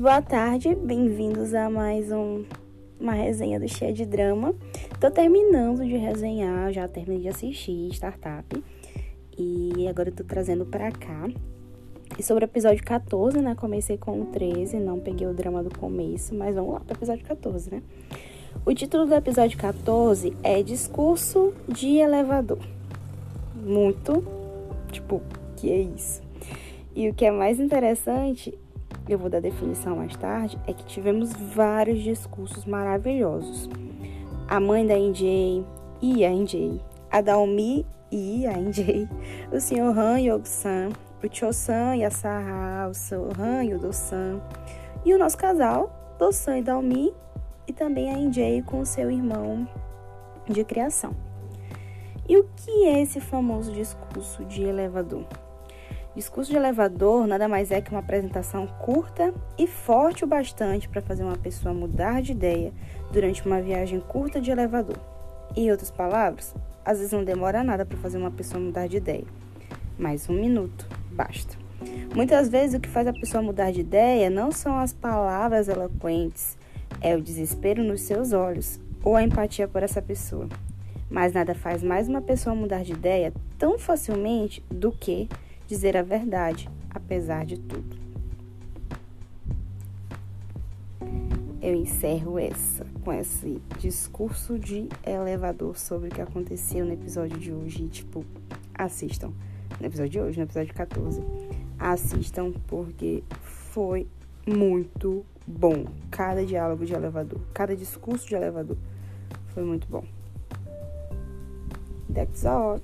boa tarde, bem-vindos a mais um, uma resenha do Cheia de Drama. Tô terminando de resenhar, já terminei de assistir Startup e agora eu tô trazendo pra cá. E sobre o episódio 14, né? Comecei com o 13, não peguei o drama do começo, mas vamos lá pro episódio 14, né? O título do episódio 14 é Discurso de Elevador. Muito, tipo, que é isso? E o que é mais interessante eu vou dar definição mais tarde, é que tivemos vários discursos maravilhosos. A mãe da NJ e a NJ, a Daomi e a NJ, o Sr. Han e o San, o Cho-san e a Saha, o Sr. e o Do-san, e o nosso casal, Do-san e Daomi, e também a NJ com o seu irmão de criação. E o que é esse famoso discurso de elevador? Discurso de elevador nada mais é que uma apresentação curta e forte o bastante para fazer uma pessoa mudar de ideia durante uma viagem curta de elevador. Em outras palavras, às vezes não demora nada para fazer uma pessoa mudar de ideia, mas um minuto basta. Muitas vezes o que faz a pessoa mudar de ideia não são as palavras eloquentes, é o desespero nos seus olhos ou a empatia por essa pessoa. Mas nada faz mais uma pessoa mudar de ideia tão facilmente do que dizer a verdade, apesar de tudo. Eu encerro essa com esse discurso de elevador sobre o que aconteceu no episódio de hoje. E, tipo, assistam. No episódio de hoje, no episódio 14. Assistam porque foi muito bom. Cada diálogo de elevador, cada discurso de elevador foi muito bom. That's all.